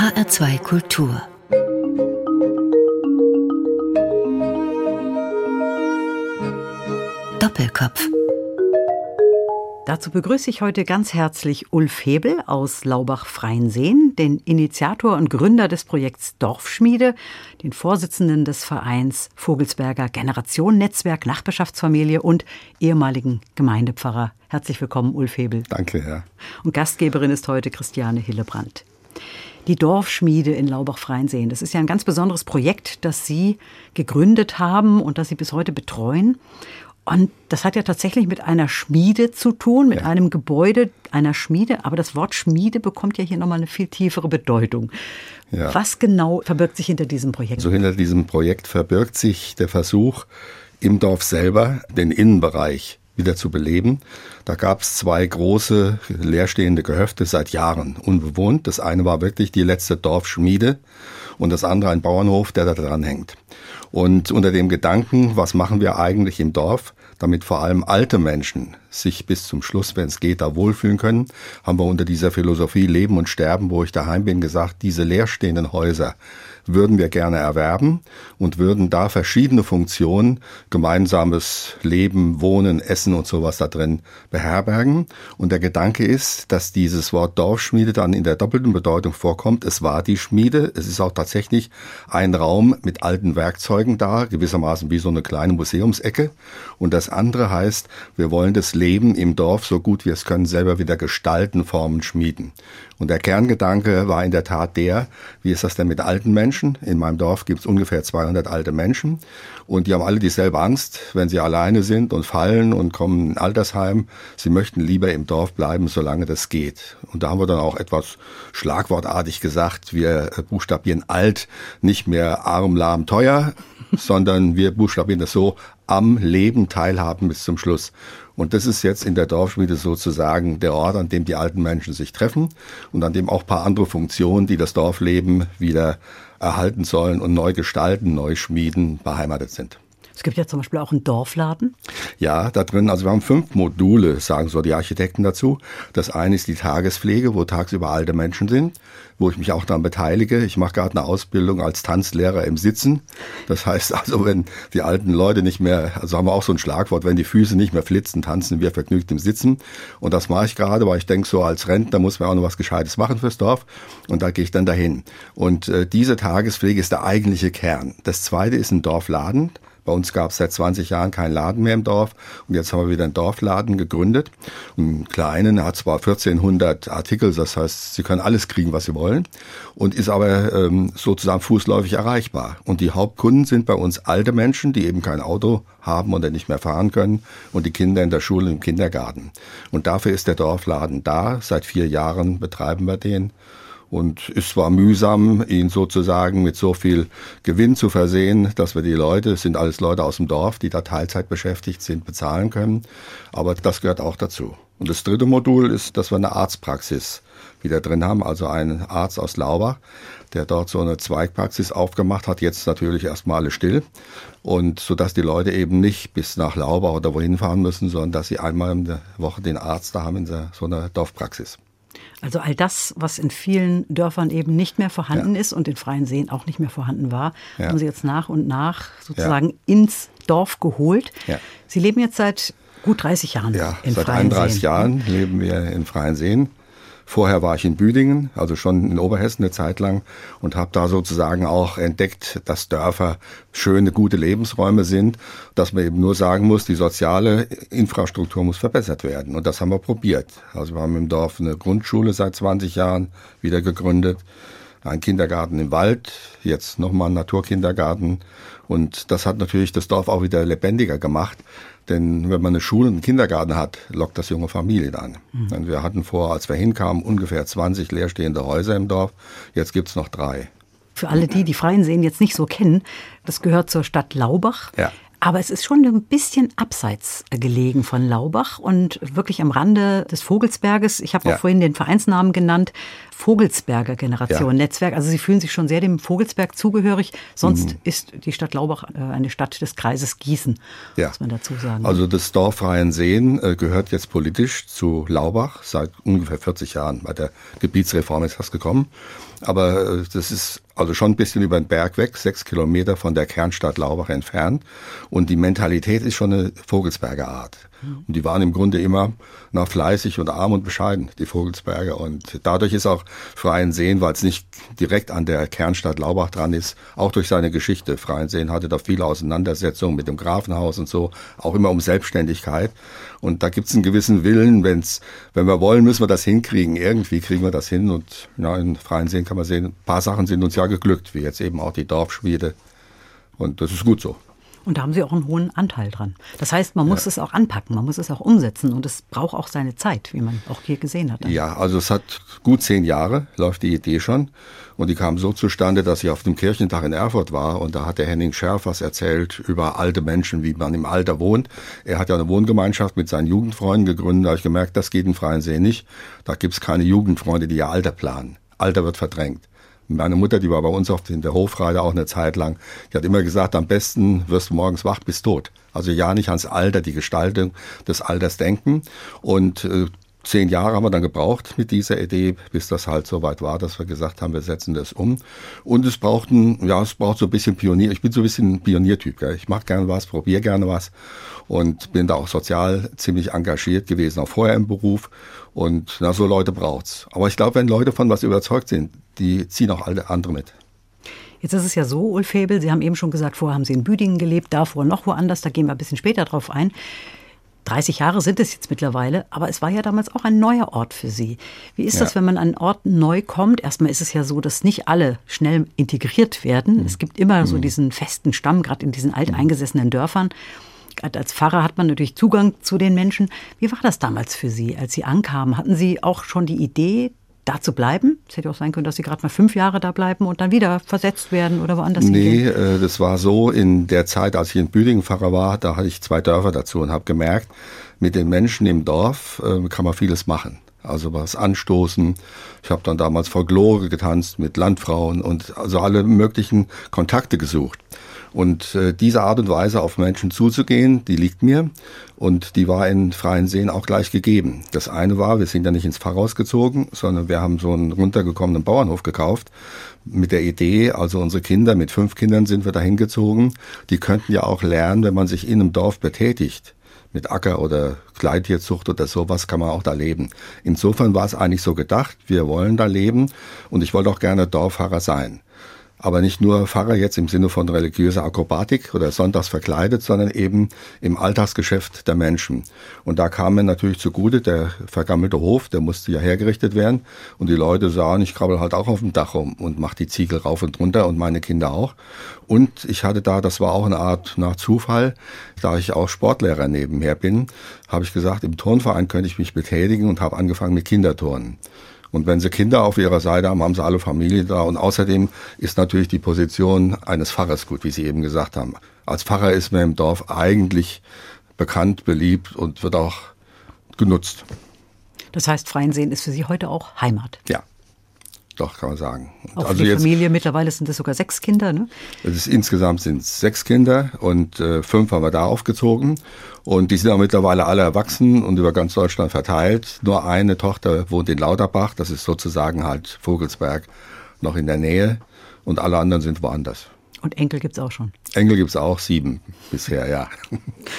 HR2 Kultur Doppelkopf Dazu begrüße ich heute ganz herzlich Ulf Hebel aus Laubach-Freienseen, den Initiator und Gründer des Projekts Dorfschmiede, den Vorsitzenden des Vereins Vogelsberger Generation Netzwerk Nachbarschaftsfamilie und ehemaligen Gemeindepfarrer. Herzlich willkommen, Ulf Hebel. Danke, Herr. Und Gastgeberin ist heute Christiane Hillebrand. Die Dorfschmiede in Laubach-Freienseen, das ist ja ein ganz besonderes Projekt, das Sie gegründet haben und das Sie bis heute betreuen. Und das hat ja tatsächlich mit einer Schmiede zu tun, mit ja. einem Gebäude einer Schmiede. Aber das Wort Schmiede bekommt ja hier nochmal eine viel tiefere Bedeutung. Ja. Was genau verbirgt sich hinter diesem Projekt? So hinter diesem Projekt verbirgt sich der Versuch, im Dorf selber den Innenbereich wieder zu beleben. Da gab es zwei große leerstehende Gehöfte seit Jahren unbewohnt. Das eine war wirklich die letzte Dorfschmiede und das andere ein Bauernhof, der da dran hängt. Und unter dem Gedanken, was machen wir eigentlich im Dorf, damit vor allem alte Menschen sich bis zum Schluss, wenn es geht, da wohlfühlen können, haben wir unter dieser Philosophie Leben und Sterben, wo ich daheim bin, gesagt, diese leerstehenden Häuser, würden wir gerne erwerben und würden da verschiedene Funktionen, gemeinsames Leben, Wohnen, Essen und sowas da drin beherbergen. Und der Gedanke ist, dass dieses Wort Dorfschmiede dann in der doppelten Bedeutung vorkommt. Es war die Schmiede. Es ist auch tatsächlich ein Raum mit alten Werkzeugen da, gewissermaßen wie so eine kleine Museumsecke. Und das andere heißt, wir wollen das Leben im Dorf so gut wir es können selber wieder gestalten, formen, schmieden. Und der Kerngedanke war in der Tat der, wie ist das denn mit alten Menschen? In meinem Dorf gibt es ungefähr 200 alte Menschen und die haben alle dieselbe Angst, wenn sie alleine sind und fallen und kommen in Altersheim. Sie möchten lieber im Dorf bleiben, solange das geht. Und da haben wir dann auch etwas schlagwortartig gesagt, wir buchstabieren alt, nicht mehr arm, lahm, teuer, sondern wir buchstabieren das so, am Leben teilhaben bis zum Schluss. Und das ist jetzt in der Dorfschmiede sozusagen der Ort, an dem die alten Menschen sich treffen und an dem auch paar andere Funktionen, die das Dorfleben wieder erhalten sollen und neu gestalten, neu schmieden, beheimatet sind. Es gibt ja zum Beispiel auch einen Dorfladen. Ja, da drin, also wir haben fünf Module, sagen so die Architekten dazu. Das eine ist die Tagespflege, wo tagsüber alte Menschen sind, wo ich mich auch daran beteilige. Ich mache gerade eine Ausbildung als Tanzlehrer im Sitzen. Das heißt also, wenn die alten Leute nicht mehr, also haben wir auch so ein Schlagwort, wenn die Füße nicht mehr flitzen, tanzen wir vergnügt im Sitzen. Und das mache ich gerade, weil ich denke, so als Rentner muss man auch noch was Gescheites machen fürs Dorf. Und da gehe ich dann dahin. Und äh, diese Tagespflege ist der eigentliche Kern. Das zweite ist ein Dorfladen. Bei uns gab es seit 20 Jahren keinen Laden mehr im Dorf und jetzt haben wir wieder einen Dorfladen gegründet. Einen kleinen, hat zwar 1400 Artikel, das heißt, Sie können alles kriegen, was Sie wollen und ist aber ähm, sozusagen fußläufig erreichbar. Und die Hauptkunden sind bei uns alte Menschen, die eben kein Auto haben oder nicht mehr fahren können und die Kinder in der Schule und im Kindergarten. Und dafür ist der Dorfladen da. Seit vier Jahren betreiben wir den und ist zwar mühsam, ihn sozusagen mit so viel Gewinn zu versehen, dass wir die Leute, es sind alles Leute aus dem Dorf, die da Teilzeit beschäftigt sind, bezahlen können. Aber das gehört auch dazu. Und das dritte Modul ist, dass wir eine Arztpraxis wieder drin haben, also einen Arzt aus Laubach, der dort so eine Zweigpraxis aufgemacht hat, jetzt natürlich erstmal alle still. Und so dass die Leute eben nicht bis nach Laubach oder wohin fahren müssen, sondern dass sie einmal in der Woche den Arzt da haben in so einer Dorfpraxis. Also all das, was in vielen Dörfern eben nicht mehr vorhanden ja. ist und in freien Seen auch nicht mehr vorhanden war, ja. haben Sie jetzt nach und nach sozusagen ja. ins Dorf geholt. Sie leben jetzt seit gut 30 Jahren ja, in seit freien 31 Seen. Jahren leben wir in freien Seen. Vorher war ich in Büdingen, also schon in Oberhessen eine Zeit lang und habe da sozusagen auch entdeckt, dass Dörfer schöne, gute Lebensräume sind, dass man eben nur sagen muss, die soziale Infrastruktur muss verbessert werden. Und das haben wir probiert. Also wir haben im Dorf eine Grundschule seit 20 Jahren wieder gegründet, einen Kindergarten im Wald, jetzt nochmal einen Naturkindergarten. Und das hat natürlich das Dorf auch wieder lebendiger gemacht. Denn wenn man eine Schule und einen Kindergarten hat, lockt das junge Familien an. Mhm. Wir hatten vor, als wir hinkamen, ungefähr 20 leerstehende Häuser im Dorf. Jetzt gibt's noch drei. Für alle die, die Freien Seen jetzt nicht so kennen, das gehört zur Stadt Laubach. Ja. Aber es ist schon ein bisschen abseits gelegen von Laubach und wirklich am Rande des Vogelsberges. Ich habe auch ja. vorhin den Vereinsnamen genannt. Vogelsberger Generation ja. Netzwerk. Also Sie fühlen sich schon sehr dem Vogelsberg zugehörig. Sonst mhm. ist die Stadt Laubach äh, eine Stadt des Kreises Gießen, ja. muss man dazu sagen. Also das Dorf Rheinseen äh, gehört jetzt politisch zu Laubach seit ungefähr 40 Jahren. Bei der Gebietsreform ist das gekommen. Aber äh, das ist also schon ein bisschen über den Berg weg, sechs Kilometer von der Kernstadt Laubach entfernt. Und die Mentalität ist schon eine Vogelsberger Art. Und die waren im Grunde immer noch fleißig und arm und bescheiden, die Vogelsberger. Und dadurch ist auch Freienseen, weil es nicht direkt an der Kernstadt Laubach dran ist, auch durch seine Geschichte. Freienseen hatte da viele Auseinandersetzungen mit dem Grafenhaus und so, auch immer um Selbstständigkeit. Und da gibt es einen gewissen Willen, wenn's, wenn wir wollen, müssen wir das hinkriegen. Irgendwie kriegen wir das hin. Und ja, in Freienseen kann man sehen, ein paar Sachen sind uns ja geglückt, wie jetzt eben auch die Dorfschmiede. Und das ist gut so. Und da haben Sie auch einen hohen Anteil dran. Das heißt, man muss ja. es auch anpacken, man muss es auch umsetzen und es braucht auch seine Zeit, wie man auch hier gesehen hat. Ja, also es hat gut zehn Jahre, läuft die Idee schon. Und die kam so zustande, dass ich auf dem Kirchentag in Erfurt war und da hat der Henning Scherf was erzählt über alte Menschen, wie man im Alter wohnt. Er hat ja eine Wohngemeinschaft mit seinen Jugendfreunden gegründet. Da habe ich gemerkt, das geht in Freien See nicht. Da gibt es keine Jugendfreunde, die ihr Alter planen. Alter wird verdrängt. Meine Mutter, die war bei uns auf der Hofreide auch eine Zeit lang, die hat immer gesagt, am besten wirst du morgens wach bis tot. Also ja nicht ans Alter, die Gestaltung des Alters denken. Und äh, zehn Jahre haben wir dann gebraucht mit dieser Idee, bis das halt so weit war, dass wir gesagt haben, wir setzen das um. Und es braucht ein, ja, es braucht so ein bisschen Pionier. Ich bin so ein bisschen ein Pioniertyp. Gell? Ich mache gerne was, probiere gerne was und bin da auch sozial ziemlich engagiert gewesen, auch vorher im Beruf. Und na, so Leute braucht's. Aber ich glaube, wenn Leute von was überzeugt sind, die ziehen auch alle andere mit. Jetzt ist es ja so, Ulf Febel, Sie haben eben schon gesagt, vorher haben Sie in Büdingen gelebt, davor noch woanders, da gehen wir ein bisschen später drauf ein. 30 Jahre sind es jetzt mittlerweile, aber es war ja damals auch ein neuer Ort für Sie. Wie ist ja. das, wenn man an einen Ort neu kommt? Erstmal ist es ja so, dass nicht alle schnell integriert werden. Mhm. Es gibt immer so mhm. diesen festen Stamm, gerade in diesen alteingesessenen Dörfern. Als Pfarrer hat man natürlich Zugang zu den Menschen. Wie war das damals für Sie, als Sie ankamen? Hatten Sie auch schon die Idee, da zu bleiben? Es hätte auch sein können, dass Sie gerade mal fünf Jahre da bleiben und dann wieder versetzt werden oder woanders nee, hingehen. Nee, äh, das war so in der Zeit, als ich in Büdingen Pfarrer war, da hatte ich zwei Dörfer dazu und habe gemerkt, mit den Menschen im Dorf äh, kann man vieles machen. Also was anstoßen. Ich habe dann damals Folklore getanzt mit Landfrauen und also alle möglichen Kontakte gesucht. Und äh, diese Art und Weise auf Menschen zuzugehen, die liegt mir und die war in freien Seen auch gleich gegeben. Das eine war, wir sind ja nicht ins Pfarrhaus gezogen, sondern wir haben so einen runtergekommenen Bauernhof gekauft mit der Idee, also unsere Kinder, mit fünf Kindern sind wir dahin gezogen, die könnten ja auch lernen, wenn man sich in einem Dorf betätigt mit Acker- oder Kleintierzucht oder sowas kann man auch da leben. Insofern war es eigentlich so gedacht, wir wollen da leben und ich wollte auch gerne Dorffahrer sein aber nicht nur Pfarrer jetzt im Sinne von religiöser Akrobatik oder sonntags verkleidet, sondern eben im Alltagsgeschäft der Menschen. Und da kam mir natürlich zugute, der vergammelte Hof, der musste ja hergerichtet werden und die Leute sahen, ich krabbel halt auch auf dem Dach rum und mach die Ziegel rauf und runter und meine Kinder auch. Und ich hatte da, das war auch eine Art nach Zufall, da ich auch Sportlehrer nebenher bin, habe ich gesagt, im Turnverein könnte ich mich betätigen und habe angefangen mit Kinderturnen. Und wenn sie Kinder auf ihrer Seite haben, haben sie alle Familie da. Und außerdem ist natürlich die Position eines Pfarrers gut, wie Sie eben gesagt haben. Als Pfarrer ist man im Dorf eigentlich bekannt, beliebt und wird auch genutzt. Das heißt, Freiensehen ist für Sie heute auch Heimat. Ja. Doch, kann man sagen. Auch also die jetzt, Familie, mittlerweile sind es sogar sechs Kinder, ne? Es ist, insgesamt sind es sechs Kinder und äh, fünf haben wir da aufgezogen. Und die sind auch mittlerweile alle erwachsen und über ganz Deutschland verteilt. Nur eine Tochter wohnt in Lauterbach, das ist sozusagen halt Vogelsberg noch in der Nähe. Und alle anderen sind woanders. Und Enkel gibt es auch schon? Enkel gibt es auch, sieben bisher, ja.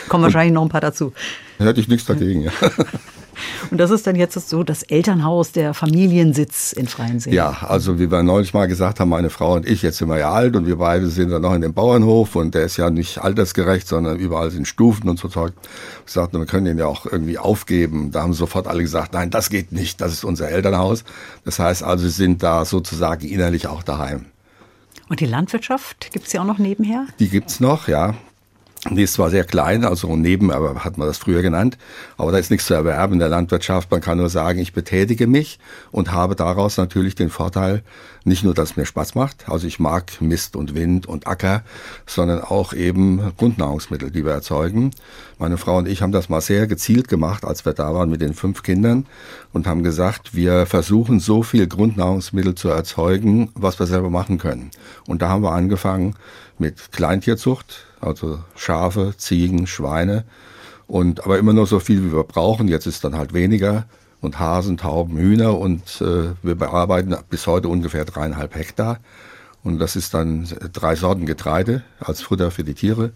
Kommen wahrscheinlich noch ein paar dazu. Hätte ich nichts dagegen, ja. Und das ist dann jetzt so das Elternhaus, der Familiensitz in Freiensee. Ja, also wie wir neulich mal gesagt haben, meine Frau und ich, jetzt sind wir ja alt und wir beide sind dann noch in dem Bauernhof und der ist ja nicht altersgerecht, sondern überall sind Stufen und so Zeug. Ich sagte, wir können den ja auch irgendwie aufgeben. Da haben sofort alle gesagt, nein, das geht nicht, das ist unser Elternhaus. Das heißt also, sie sind da sozusagen innerlich auch daheim. Und die Landwirtschaft gibt es ja auch noch nebenher? Die gibt es noch, ja. Die ist zwar sehr klein, also neben, aber hat man das früher genannt, aber da ist nichts zu erwerben in der Landwirtschaft. Man kann nur sagen, ich betätige mich und habe daraus natürlich den Vorteil, nicht nur, dass es mir Spaß macht, also ich mag Mist und Wind und Acker, sondern auch eben Grundnahrungsmittel, die wir erzeugen. Meine Frau und ich haben das mal sehr gezielt gemacht, als wir da waren mit den fünf Kindern und haben gesagt, wir versuchen so viel Grundnahrungsmittel zu erzeugen, was wir selber machen können. Und da haben wir angefangen mit Kleintierzucht, also Schafe, Ziegen, Schweine und aber immer nur so viel, wie wir brauchen. Jetzt ist dann halt weniger und Hasen, Tauben, Hühner und äh, wir bearbeiten bis heute ungefähr dreieinhalb Hektar und das ist dann drei Sorten Getreide als Futter für die Tiere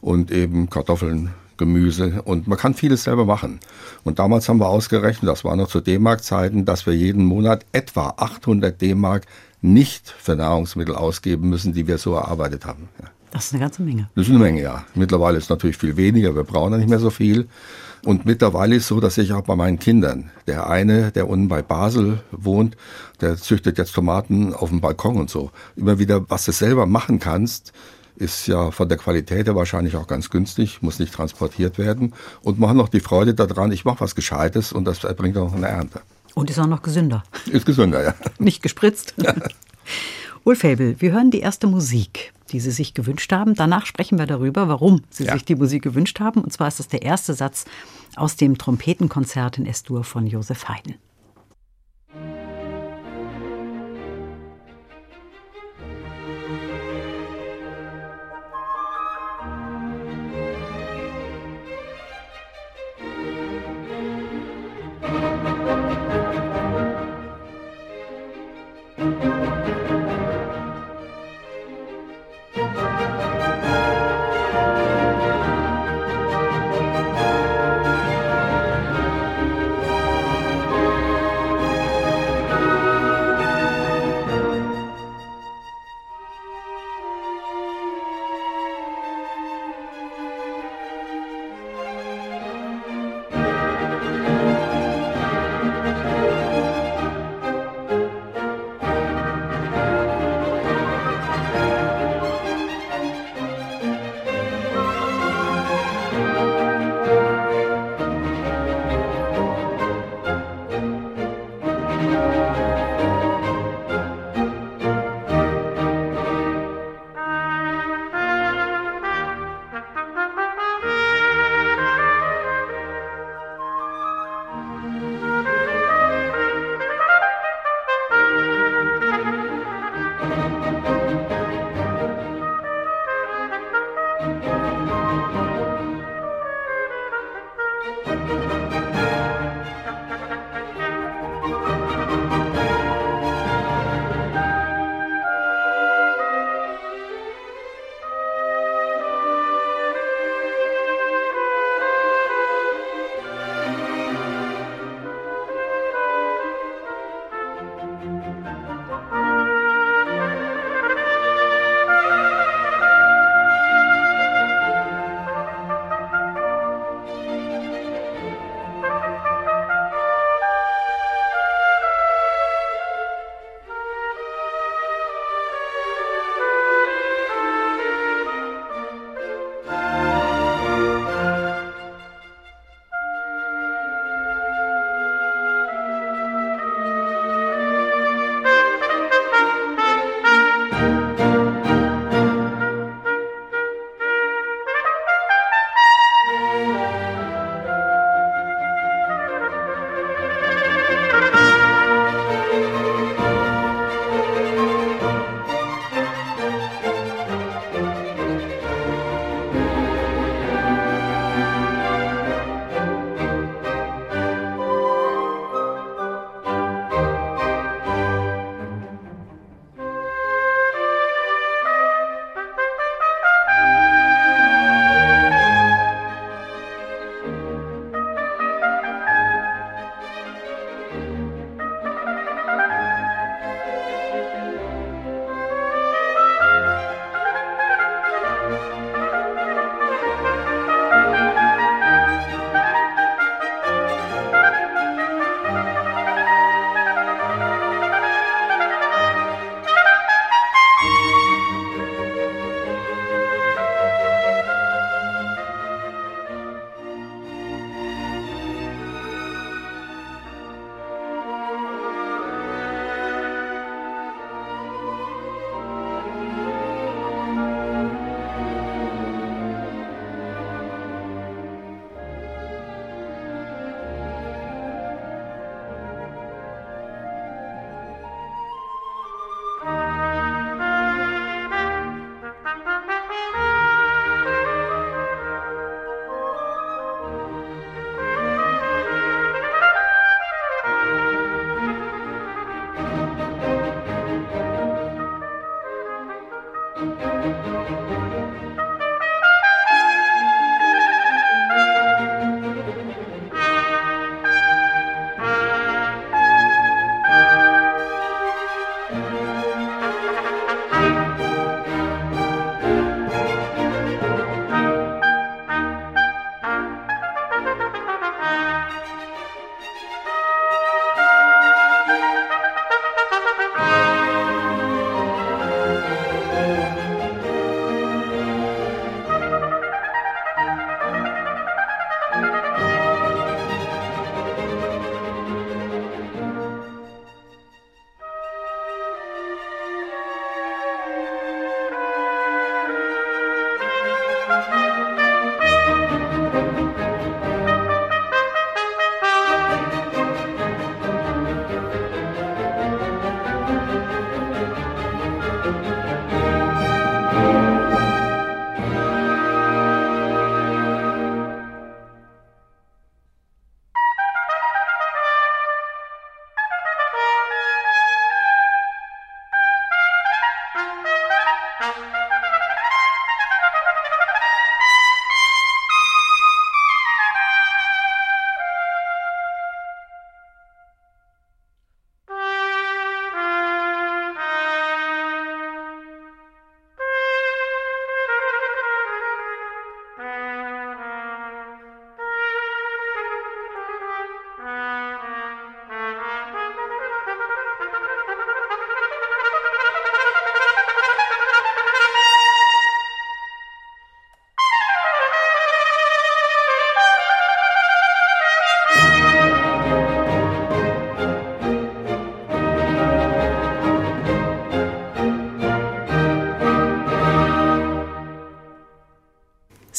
und eben Kartoffeln, Gemüse und man kann vieles selber machen. Und damals haben wir ausgerechnet, das war noch zu D-Mark-Zeiten, dass wir jeden Monat etwa 800 D-Mark nicht für Nahrungsmittel ausgeben müssen, die wir so erarbeitet haben. Ja. Das ist eine ganze Menge. Das ist eine Menge, ja. Mittlerweile ist es natürlich viel weniger, wir brauchen ja nicht mehr so viel. Und mittlerweile ist es so, dass ich auch bei meinen Kindern, der eine, der unten bei Basel wohnt, der züchtet jetzt Tomaten auf dem Balkon und so. Immer wieder, was du selber machen kannst, ist ja von der Qualität her wahrscheinlich auch ganz günstig, muss nicht transportiert werden. Und man hat noch die Freude daran, ich mache was Gescheites und das bringt auch eine Ernte. Und ist auch noch gesünder. Ist gesünder, ja. Nicht gespritzt. Ja. Ulf Fabel, wir hören die erste Musik, die Sie sich gewünscht haben. Danach sprechen wir darüber, warum Sie ja. sich die Musik gewünscht haben. Und zwar ist das der erste Satz aus dem Trompetenkonzert in S-Dur von Josef Haydn.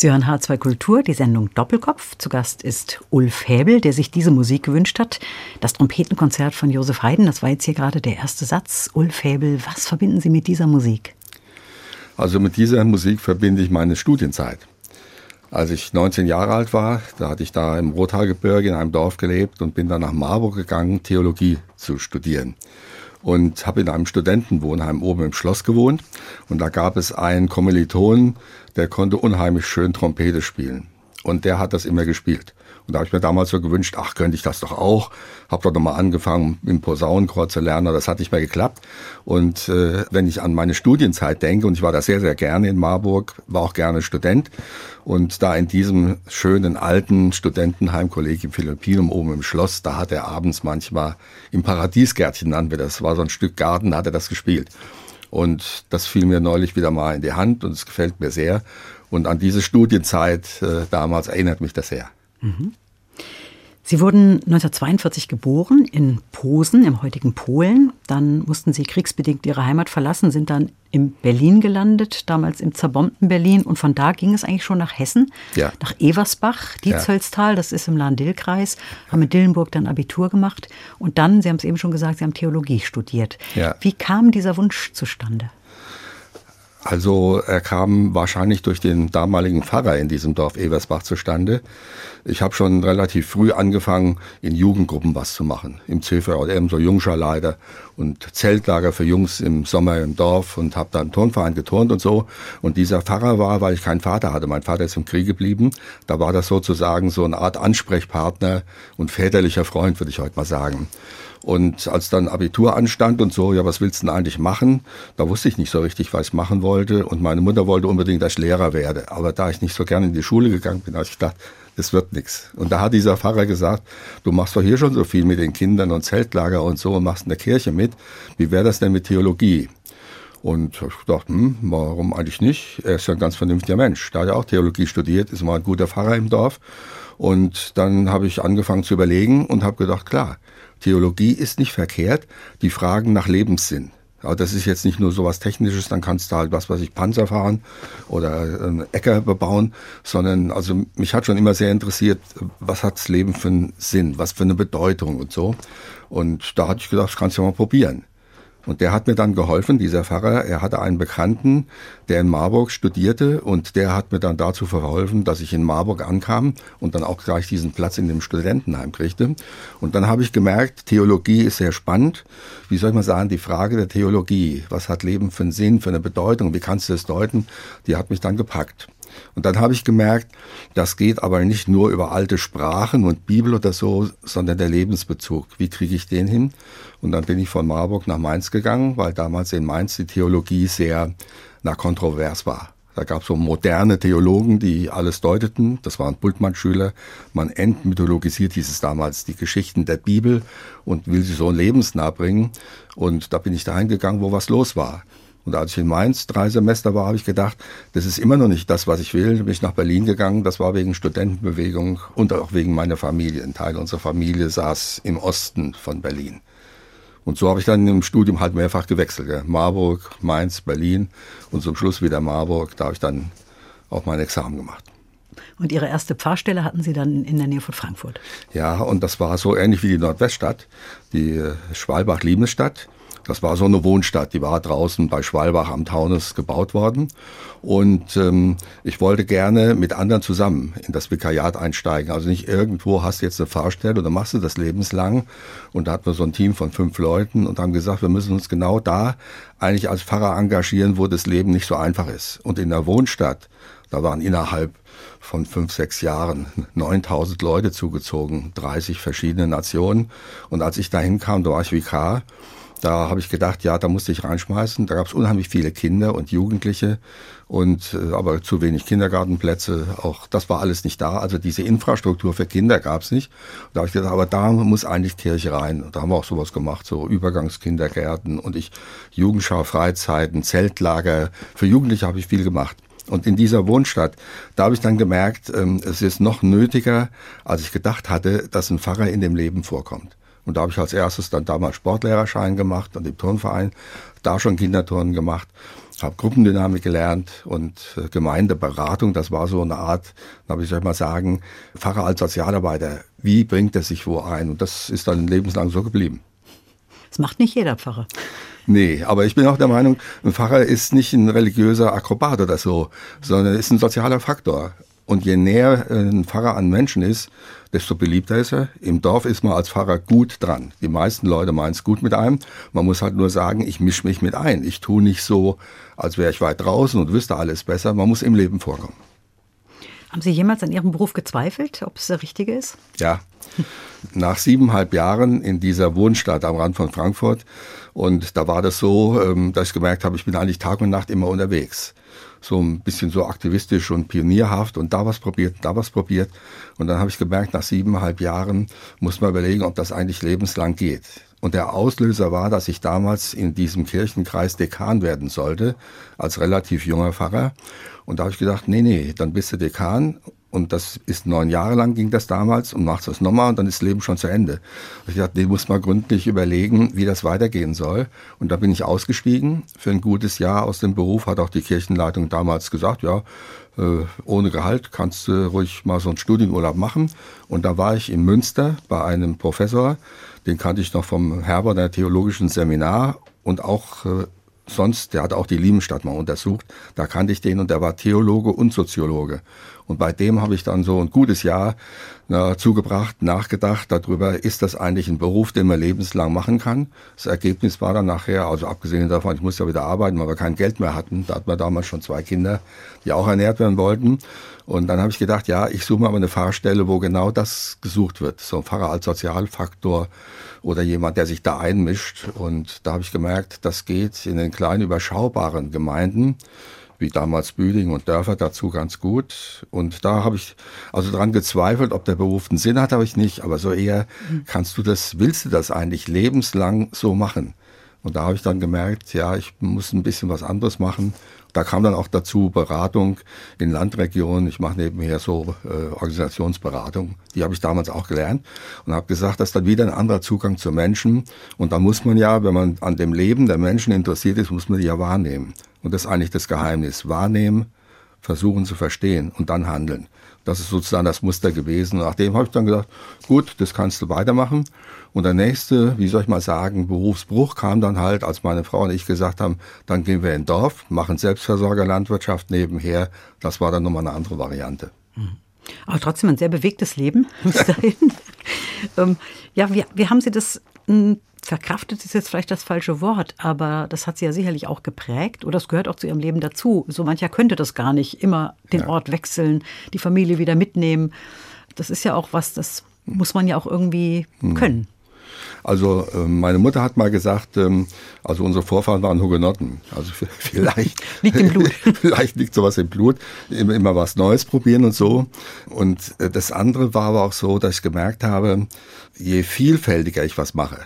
Sie hören H2 Kultur, die Sendung Doppelkopf. Zu Gast ist Ulf Häbel, der sich diese Musik gewünscht hat. Das Trompetenkonzert von Josef Haydn, das war jetzt hier gerade der erste Satz. Ulf Häbel, was verbinden Sie mit dieser Musik? Also mit dieser Musik verbinde ich meine Studienzeit. Als ich 19 Jahre alt war, da hatte ich da im Rothaargebirge in einem Dorf gelebt und bin dann nach Marburg gegangen, Theologie zu studieren und habe in einem Studentenwohnheim oben im Schloss gewohnt. Und da gab es einen Kommiliton, der konnte unheimlich schön Trompete spielen. Und der hat das immer gespielt. Und da habe ich mir damals so gewünscht, ach, könnte ich das doch auch. Habe doch nochmal angefangen, im Posaunenchor zu lernen, das hat nicht mehr geklappt. Und äh, wenn ich an meine Studienzeit denke, und ich war da sehr, sehr gerne in Marburg, war auch gerne Student. Und da in diesem schönen alten Studentenheim, Kollegium Philippinum oben im Schloss, da hat er abends manchmal im Paradiesgärtchen nannten wir das, war so ein Stück Garten, da hat er das gespielt. Und das fiel mir neulich wieder mal in die Hand und es gefällt mir sehr. Und an diese Studienzeit äh, damals erinnert mich das sehr. Mhm. Sie wurden 1942 geboren in Posen im heutigen Polen. Dann mussten Sie kriegsbedingt Ihre Heimat verlassen, sind dann in Berlin gelandet, damals im zerbombten Berlin. Und von da ging es eigentlich schon nach Hessen, ja. nach Eversbach, Dietzelstal, ja. das ist im Lahn-Dill-Kreis, haben in Dillenburg dann Abitur gemacht. Und dann, Sie haben es eben schon gesagt, Sie haben Theologie studiert. Ja. Wie kam dieser Wunsch zustande? Also er kam wahrscheinlich durch den damaligen Pfarrer in diesem Dorf Eversbach zustande. Ich habe schon relativ früh angefangen, in Jugendgruppen was zu machen. Im CVM, so Jungscharleiter und Zeltlager für Jungs im Sommer im Dorf und habe dann Turnverein geturnt und so. Und dieser Pfarrer war, weil ich keinen Vater hatte, mein Vater ist im Krieg geblieben, da war das sozusagen so eine Art Ansprechpartner und väterlicher Freund, würde ich heute mal sagen. Und als dann Abitur anstand und so, ja, was willst du denn eigentlich machen? Da wusste ich nicht so richtig, was ich machen wollte. Und meine Mutter wollte unbedingt, dass ich Lehrer werde. Aber da ich nicht so gerne in die Schule gegangen bin, habe ich gedacht, das wird nichts. Und da hat dieser Pfarrer gesagt, du machst doch hier schon so viel mit den Kindern und Zeltlager und so und machst in der Kirche mit. Wie wäre das denn mit Theologie? Und ich dachte, hm, warum eigentlich nicht? Er ist ja ein ganz vernünftiger Mensch. Da hat er auch Theologie studiert, ist mal ein guter Pfarrer im Dorf. Und dann habe ich angefangen zu überlegen und habe gedacht, klar, Theologie ist nicht verkehrt, die Fragen nach Lebenssinn. Ja, das ist jetzt nicht nur so was Technisches, dann kannst du halt was, was ich Panzer fahren oder einen Äcker bebauen, sondern also mich hat schon immer sehr interessiert, was hat das Leben für einen Sinn, was für eine Bedeutung und so. Und da hatte ich gedacht, das kannst du ja mal probieren. Und der hat mir dann geholfen, dieser Pfarrer. Er hatte einen Bekannten, der in Marburg studierte und der hat mir dann dazu verholfen, dass ich in Marburg ankam und dann auch gleich diesen Platz in dem Studentenheim kriegte. Und dann habe ich gemerkt, Theologie ist sehr spannend. Wie soll ich mal sagen, die Frage der Theologie, was hat Leben für einen Sinn, für eine Bedeutung, wie kannst du das deuten, die hat mich dann gepackt. Und dann habe ich gemerkt, das geht aber nicht nur über alte Sprachen und Bibel oder so, sondern der Lebensbezug. Wie kriege ich den hin? Und dann bin ich von Marburg nach Mainz gegangen, weil damals in Mainz die Theologie sehr na, kontrovers war. Da gab es so moderne Theologen, die alles deuteten. Das waren Bultmann-Schüler. Man entmythologisiert, hieß es damals, die Geschichten der Bibel und will sie so lebensnah bringen. Und da bin ich dahin gegangen, wo was los war. Und als ich in Mainz drei Semester war, habe ich gedacht, das ist immer noch nicht das, was ich will. Da bin ich nach Berlin gegangen. Das war wegen Studentenbewegung und auch wegen meiner Familie. Ein Teil unserer Familie saß im Osten von Berlin. Und so habe ich dann im Studium halt mehrfach gewechselt. Ja. Marburg, Mainz, Berlin und zum Schluss wieder Marburg. Da habe ich dann auch mein Examen gemacht. Und Ihre erste Pfarrstelle hatten Sie dann in der Nähe von Frankfurt? Ja, und das war so ähnlich wie die Nordweststadt, die Schwalbach-Liebnesstadt. Das war so eine Wohnstadt, die war draußen bei Schwalbach am Taunus gebaut worden. Und ähm, ich wollte gerne mit anderen zusammen in das Vikariat einsteigen. Also nicht irgendwo hast du jetzt eine Fahrstelle oder machst du das lebenslang. Und da hatten wir so ein Team von fünf Leuten und haben gesagt, wir müssen uns genau da eigentlich als Pfarrer engagieren, wo das Leben nicht so einfach ist. Und in der Wohnstadt, da waren innerhalb von fünf, sechs Jahren 9000 Leute zugezogen, 30 verschiedene Nationen. Und als ich dahin kam, da war ich Vikar. Da habe ich gedacht, ja, da musste ich reinschmeißen. Da gab es unheimlich viele Kinder und Jugendliche und äh, aber zu wenig Kindergartenplätze. Auch das war alles nicht da. Also diese Infrastruktur für Kinder gab es nicht. Da habe ich gedacht, aber da muss eigentlich Kirche rein. Und da haben wir auch sowas gemacht, so Übergangskindergärten und ich Jugendschau, Freizeiten, Zeltlager. Für Jugendliche habe ich viel gemacht. Und in dieser Wohnstadt, da habe ich dann gemerkt, ähm, es ist noch nötiger, als ich gedacht hatte, dass ein Pfarrer in dem Leben vorkommt. Und da habe ich als erstes dann damals Sportlehrerschein gemacht und im Turnverein da schon Kinderturnen gemacht. habe Gruppendynamik gelernt und äh, Gemeindeberatung, das war so eine Art, da ich soll mal sagen, Pfarrer als Sozialarbeiter, wie bringt er sich wo ein? Und das ist dann lebenslang so geblieben. Das macht nicht jeder Pfarrer. Nee, aber ich bin auch der Meinung, ein Pfarrer ist nicht ein religiöser Akrobat oder so, sondern ist ein sozialer Faktor. Und je näher ein Pfarrer an Menschen ist, desto beliebter ist er. Im Dorf ist man als Pfarrer gut dran. Die meisten Leute meinen es gut mit einem. Man muss halt nur sagen, ich mische mich mit ein. Ich tue nicht so, als wäre ich weit draußen und wüsste alles besser. Man muss im Leben vorkommen. Haben Sie jemals an Ihrem Beruf gezweifelt, ob es der richtige ist? Ja. Nach siebeneinhalb Jahren in dieser Wohnstadt am Rand von Frankfurt und da war das so, ähm, dass ich gemerkt habe, ich bin eigentlich Tag und Nacht immer unterwegs so ein bisschen so aktivistisch und pionierhaft und da was probiert, da was probiert. Und dann habe ich gemerkt, nach siebeneinhalb Jahren muss man überlegen, ob das eigentlich lebenslang geht. Und der Auslöser war, dass ich damals in diesem Kirchenkreis Dekan werden sollte, als relativ junger Pfarrer. Und da habe ich gedacht, nee, nee, dann bist du Dekan und das ist neun Jahre lang ging das damals und machst das nochmal und dann ist das Leben schon zu Ende. Ich dachte, nee, muss mal gründlich überlegen, wie das weitergehen soll. Und da bin ich ausgestiegen für ein gutes Jahr aus dem Beruf, hat auch die Kirchenleitung damals gesagt, ja, äh, ohne Gehalt kannst du ruhig mal so einen Studienurlaub machen. Und da war ich in Münster bei einem Professor, den kannte ich noch vom Herbert der theologischen Seminar und auch äh, sonst, der hat auch die Liebenstadt mal untersucht, da kannte ich den und der war Theologe und Soziologe. Und bei dem habe ich dann so ein gutes Jahr na, zugebracht, nachgedacht darüber, ist das eigentlich ein Beruf, den man lebenslang machen kann. Das Ergebnis war dann nachher, also abgesehen davon, ich musste ja wieder arbeiten, weil wir kein Geld mehr hatten. Da hatten wir damals schon zwei Kinder, die auch ernährt werden wollten. Und dann habe ich gedacht, ja, ich suche mal eine Fahrstelle, wo genau das gesucht wird. So ein Pfarrer als Sozialfaktor oder jemand, der sich da einmischt. Und da habe ich gemerkt, das geht in den kleinen überschaubaren Gemeinden wie damals Büding und Dörfer dazu ganz gut. Und da habe ich also dran gezweifelt, ob der Beruf einen Sinn hat, habe ich nicht. Aber so eher, kannst du das, willst du das eigentlich lebenslang so machen? Und da habe ich dann gemerkt, ja, ich muss ein bisschen was anderes machen. Da kam dann auch dazu Beratung in Landregionen. Ich mache nebenher so äh, Organisationsberatung. Die habe ich damals auch gelernt und habe gesagt, das ist dann wieder ein anderer Zugang zu Menschen. Und da muss man ja, wenn man an dem Leben der Menschen interessiert ist, muss man die ja wahrnehmen. Und das ist eigentlich das Geheimnis. Wahrnehmen, versuchen zu verstehen und dann handeln. Das ist sozusagen das Muster gewesen. Nachdem habe ich dann gesagt, gut, das kannst du weitermachen. Und der nächste, wie soll ich mal sagen, Berufsbruch kam dann halt, als meine Frau und ich gesagt haben, dann gehen wir in Dorf, machen Selbstversorgerlandwirtschaft nebenher. Das war dann nochmal eine andere Variante. Aber trotzdem ein sehr bewegtes Leben bis dahin. ähm, ja, wie, wie haben Sie das hm, verkraftet ist jetzt vielleicht das falsche Wort, aber das hat sie ja sicherlich auch geprägt oder es gehört auch zu ihrem Leben dazu. So mancher könnte das gar nicht, immer den ja. Ort wechseln, die Familie wieder mitnehmen. Das ist ja auch was, das muss man ja auch irgendwie hm. können. Also ähm, meine Mutter hat mal gesagt, ähm, also unsere Vorfahren waren Hugenotten. Also vielleicht liegt im Blut. vielleicht liegt sowas im Blut. Immer, immer was Neues probieren und so. Und äh, das andere war aber auch so, dass ich gemerkt habe, je vielfältiger ich was mache,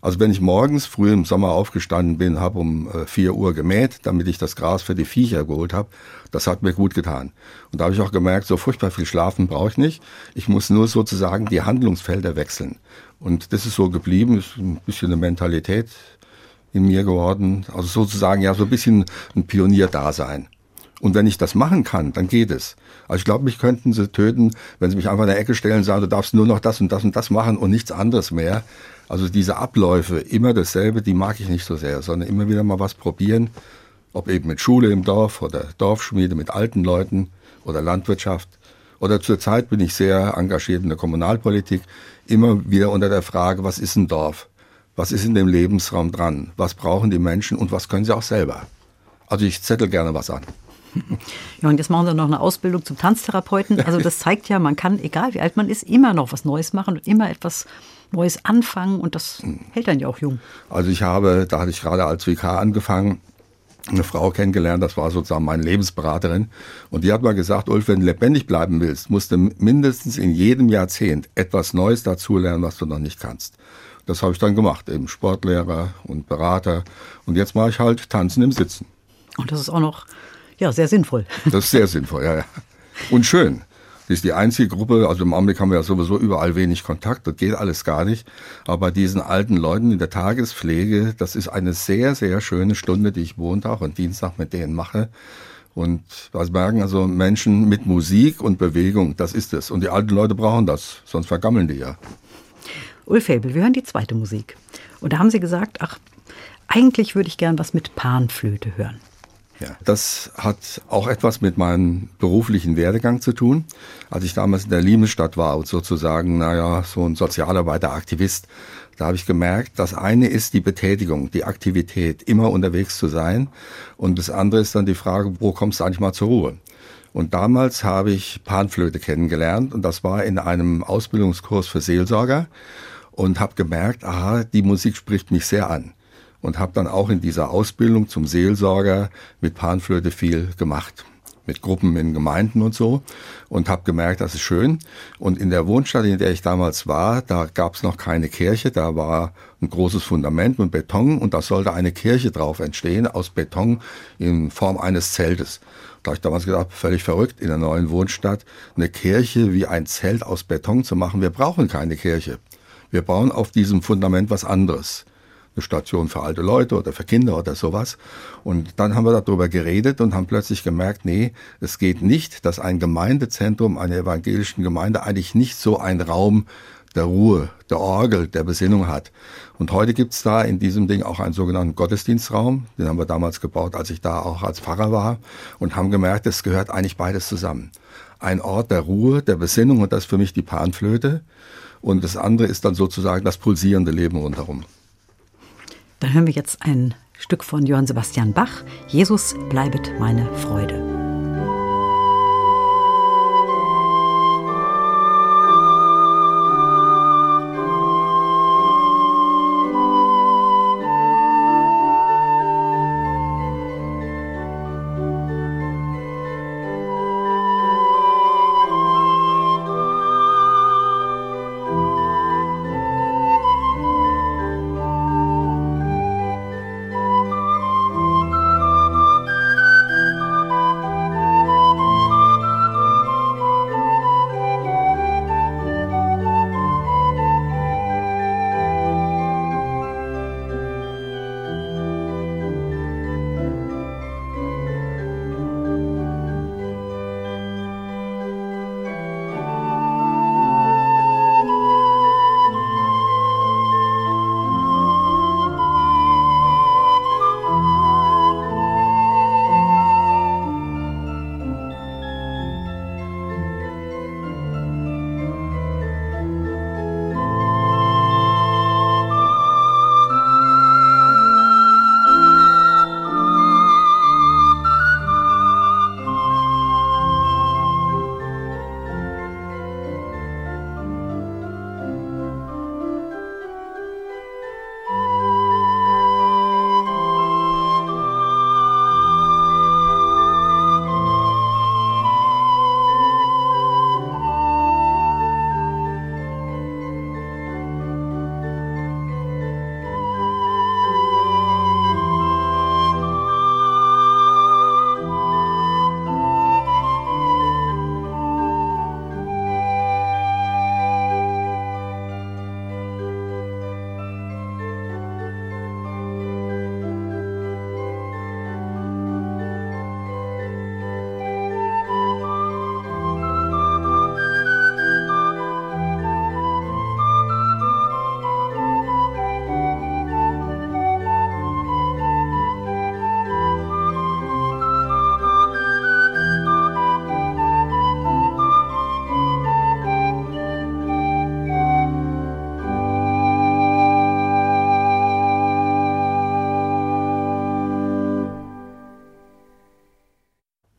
also wenn ich morgens früh im Sommer aufgestanden bin, habe um äh, 4 Uhr gemäht, damit ich das Gras für die Viecher geholt habe, das hat mir gut getan. Und da habe ich auch gemerkt, so furchtbar viel Schlafen brauche ich nicht. Ich muss nur sozusagen die Handlungsfelder wechseln. Und das ist so geblieben, ist ein bisschen eine Mentalität in mir geworden. Also sozusagen ja so ein bisschen ein Pionier-Dasein. Und wenn ich das machen kann, dann geht es. Also ich glaube, mich könnten sie töten, wenn sie mich einfach in der Ecke stellen und sagen, du darfst nur noch das und das und das machen und nichts anderes mehr. Also diese Abläufe, immer dasselbe, die mag ich nicht so sehr, sondern immer wieder mal was probieren, ob eben mit Schule im Dorf oder Dorfschmiede mit alten Leuten oder Landwirtschaft. Oder zurzeit bin ich sehr engagiert in der Kommunalpolitik, immer wieder unter der Frage, was ist ein Dorf? Was ist in dem Lebensraum dran? Was brauchen die Menschen und was können sie auch selber? Also ich zettel gerne was an. Ja, und jetzt machen Sie noch eine Ausbildung zum Tanztherapeuten. Also das zeigt ja, man kann, egal wie alt man ist, immer noch was Neues machen und immer etwas Neues anfangen und das hält dann ja auch jung. Also ich habe, da hatte ich gerade als VK angefangen, eine Frau kennengelernt, das war sozusagen meine Lebensberaterin. Und die hat mal gesagt, Ulf, wenn du lebendig bleiben willst, musst du mindestens in jedem Jahrzehnt etwas Neues dazulernen, was du noch nicht kannst. Das habe ich dann gemacht, eben Sportlehrer und Berater. Und jetzt mache ich halt Tanzen im Sitzen. Und das ist auch noch ja, sehr sinnvoll. Das ist sehr sinnvoll, ja, ja. Und schön. Das ist die einzige Gruppe, also im Augenblick haben wir ja sowieso überall wenig Kontakt, das geht alles gar nicht. Aber bei diesen alten Leuten in der Tagespflege, das ist eine sehr, sehr schöne Stunde, die ich Montag und Dienstag mit denen mache. Und was merken also Menschen mit Musik und Bewegung, das ist es. Und die alten Leute brauchen das, sonst vergammeln die ja. Ulf Hebel, wir hören die zweite Musik. Und da haben Sie gesagt, ach, eigentlich würde ich gern was mit Panflöte hören. Ja, das hat auch etwas mit meinem beruflichen Werdegang zu tun. Als ich damals in der Liemestadt war und sozusagen, naja, so ein Sozialarbeiter, Aktivist, da habe ich gemerkt, das eine ist die Betätigung, die Aktivität, immer unterwegs zu sein. Und das andere ist dann die Frage, wo kommst du eigentlich mal zur Ruhe? Und damals habe ich Panflöte kennengelernt und das war in einem Ausbildungskurs für Seelsorger und habe gemerkt, aha, die Musik spricht mich sehr an und habe dann auch in dieser Ausbildung zum Seelsorger mit Panflöte viel gemacht mit Gruppen in Gemeinden und so und habe gemerkt, das ist schön. Und in der Wohnstadt, in der ich damals war, da gab es noch keine Kirche, da war ein großes Fundament und Beton und da sollte eine Kirche drauf entstehen aus Beton in Form eines Zeltes. Da habe ich damals gedacht, völlig verrückt, in der neuen Wohnstadt eine Kirche wie ein Zelt aus Beton zu machen. Wir brauchen keine Kirche. Wir bauen auf diesem Fundament was anderes eine Station für alte Leute oder für Kinder oder sowas. Und dann haben wir darüber geredet und haben plötzlich gemerkt, nee, es geht nicht, dass ein Gemeindezentrum einer evangelischen Gemeinde eigentlich nicht so ein Raum der Ruhe, der Orgel, der Besinnung hat. Und heute gibt's da in diesem Ding auch einen sogenannten Gottesdienstraum. Den haben wir damals gebaut, als ich da auch als Pfarrer war und haben gemerkt, es gehört eigentlich beides zusammen. Ein Ort der Ruhe, der Besinnung und das ist für mich die Panflöte. Und das andere ist dann sozusagen das pulsierende Leben rundherum. Dann hören wir jetzt ein Stück von Johann Sebastian Bach. Jesus bleibet meine Freude.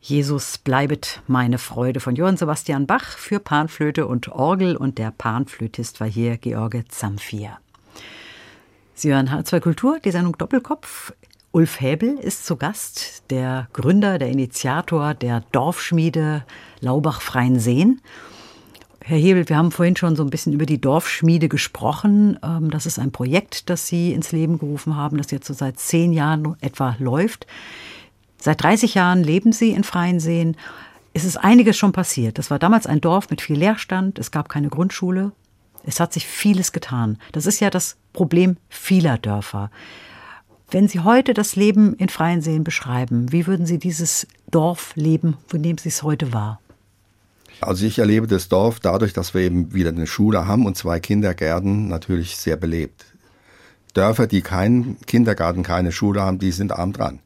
Jesus bleibet meine Freude von Johann Sebastian Bach für Panflöte und Orgel und der Panflötist war hier George Zamfir. Sie hören H2 Kultur, die Sendung Doppelkopf. Ulf Häbel ist zu Gast, der Gründer, der Initiator der Dorfschmiede Laubach-Freienseen. Herr Hebel, wir haben vorhin schon so ein bisschen über die Dorfschmiede gesprochen. Ähm, das ist ein Projekt, das Sie ins Leben gerufen haben, das jetzt so seit zehn Jahren etwa läuft. Seit 30 Jahren leben Sie in Freien Seen. es ist einiges schon passiert. Das war damals ein Dorf mit viel Leerstand, es gab keine Grundschule. Es hat sich vieles getan. Das ist ja das Problem vieler Dörfer. Wenn Sie heute das Leben in freien Seen beschreiben, wie würden Sie dieses Dorfleben, von dem Sie es heute wahr? Also ich erlebe das Dorf dadurch, dass wir eben wieder eine Schule haben und zwei Kindergärten natürlich sehr belebt. Dörfer, die keinen Kindergarten, keine Schule haben, die sind arm dran.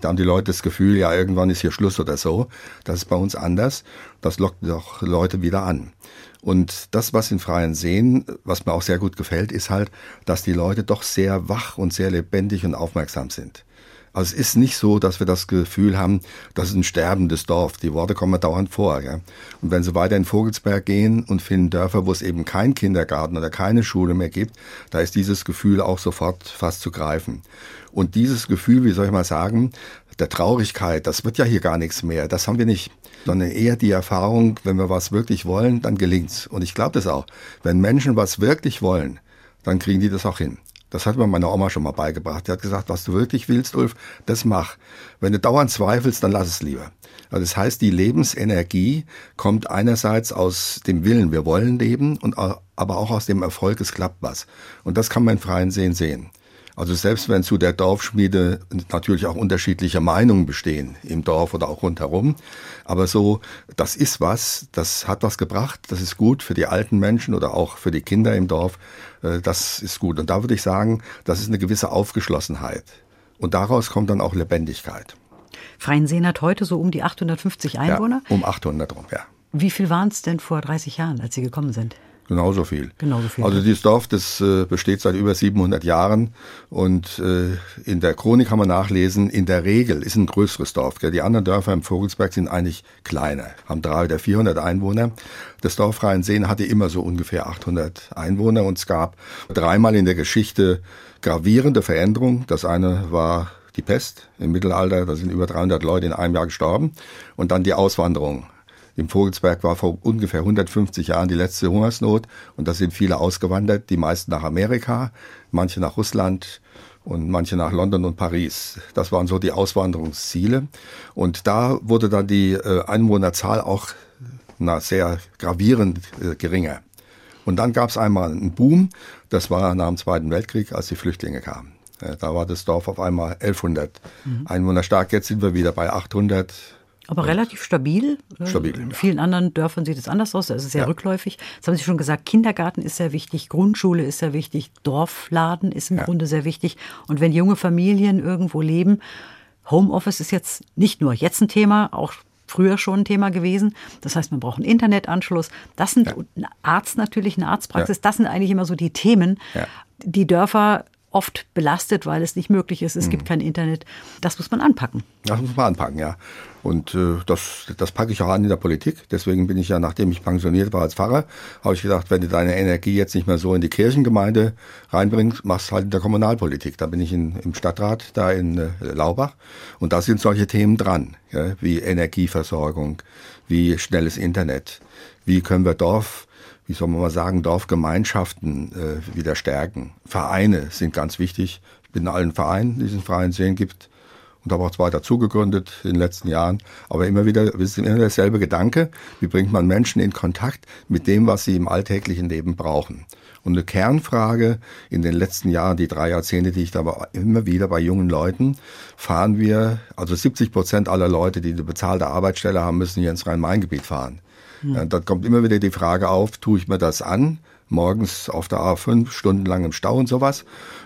Da haben die Leute das Gefühl, ja, irgendwann ist hier Schluss oder so. Das ist bei uns anders. Das lockt doch Leute wieder an. Und das, was in Freien sehen, was mir auch sehr gut gefällt, ist halt, dass die Leute doch sehr wach und sehr lebendig und aufmerksam sind. Also es ist nicht so, dass wir das Gefühl haben, das ist ein sterbendes Dorf. Die Worte kommen dauernd vor. Ja? Und wenn Sie weiter in Vogelsberg gehen und finden Dörfer, wo es eben keinen Kindergarten oder keine Schule mehr gibt, da ist dieses Gefühl auch sofort fast zu greifen. Und dieses Gefühl, wie soll ich mal sagen, der Traurigkeit, das wird ja hier gar nichts mehr, das haben wir nicht. Sondern eher die Erfahrung, wenn wir was wirklich wollen, dann gelingt's. Und ich glaube das auch. Wenn Menschen was wirklich wollen, dann kriegen die das auch hin. Das hat mir meine Oma schon mal beigebracht. Die hat gesagt, was du wirklich willst, Ulf, das mach. Wenn du dauernd zweifelst, dann lass es lieber. Also das heißt, die Lebensenergie kommt einerseits aus dem Willen, wir wollen leben, und aber auch aus dem Erfolg, es klappt was. Und das kann man in freien Sehen sehen. Also selbst wenn zu der Dorfschmiede natürlich auch unterschiedliche Meinungen bestehen, im Dorf oder auch rundherum, aber so, das ist was, das hat was gebracht, das ist gut für die alten Menschen oder auch für die Kinder im Dorf, äh, das ist gut. Und da würde ich sagen, das ist eine gewisse Aufgeschlossenheit. Und daraus kommt dann auch Lebendigkeit. Freienseen hat heute so um die 850 Einwohner? Ja, um 800 rum, ja. Wie viel waren es denn vor 30 Jahren, als Sie gekommen sind? Genauso viel. Genauso viel. Also dieses Dorf, das äh, besteht seit über 700 Jahren und äh, in der Chronik kann man nachlesen, in der Regel ist ein größeres Dorf. Gell? Die anderen Dörfer im Vogelsberg sind eigentlich kleiner, haben drei oder 400 Einwohner. Das Dorf Rheinseen hatte immer so ungefähr 800 Einwohner und es gab dreimal in der Geschichte gravierende Veränderungen. Das eine war die Pest im Mittelalter, da sind über 300 Leute in einem Jahr gestorben und dann die Auswanderung im Vogelsberg war vor ungefähr 150 Jahren die letzte Hungersnot und da sind viele ausgewandert, die meisten nach Amerika, manche nach Russland und manche nach London und Paris. Das waren so die Auswanderungsziele. Und da wurde dann die äh, Einwohnerzahl auch na, sehr gravierend äh, geringer. Und dann gab es einmal einen Boom, das war nach dem Zweiten Weltkrieg, als die Flüchtlinge kamen. Äh, da war das Dorf auf einmal 1100 mhm. Einwohner stark. Jetzt sind wir wieder bei 800, aber relativ stabil. Stabil. In vielen anderen Dörfern sieht es anders aus. Da ist es sehr ja. rückläufig. Das haben Sie schon gesagt. Kindergarten ist sehr wichtig, Grundschule ist sehr wichtig, Dorfladen ist im ja. Grunde sehr wichtig. Und wenn junge Familien irgendwo leben, Homeoffice ist jetzt nicht nur jetzt ein Thema, auch früher schon ein Thema gewesen. Das heißt, man braucht einen Internetanschluss. Das sind ja. ein Arzt natürlich, eine Arztpraxis. Das sind eigentlich immer so die Themen. Die Dörfer oft belastet, weil es nicht möglich ist. Es mhm. gibt kein Internet. Das muss man anpacken. Das muss man anpacken, ja. Und äh, das, das packe ich auch an in der Politik. Deswegen bin ich ja, nachdem ich pensioniert war als Pfarrer, habe ich gedacht, wenn du deine Energie jetzt nicht mehr so in die Kirchengemeinde reinbringst, machst du halt in der Kommunalpolitik. Da bin ich in, im Stadtrat, da in äh, Laubach. Und da sind solche Themen dran, ja, wie Energieversorgung, wie schnelles Internet, wie können wir Dorf wie soll man mal sagen, Dorfgemeinschaften äh, wieder stärken. Vereine sind ganz wichtig. Ich bin in allen Vereinen, die es in freien Seen gibt und habe auch zwei dazugegründet in den letzten Jahren. Aber immer wieder, es ist immer derselbe Gedanke. Wie bringt man Menschen in Kontakt mit dem, was sie im alltäglichen Leben brauchen? Und eine Kernfrage in den letzten Jahren, die drei Jahrzehnte, die ich da war, immer wieder bei jungen Leuten, fahren wir, also 70 Prozent aller Leute, die eine bezahlte Arbeitsstelle haben, müssen hier ins Rhein-Main-Gebiet fahren. Ja, da kommt immer wieder die Frage auf, tue ich mir das an? Morgens auf der A5, stundenlang im Stau und sowas.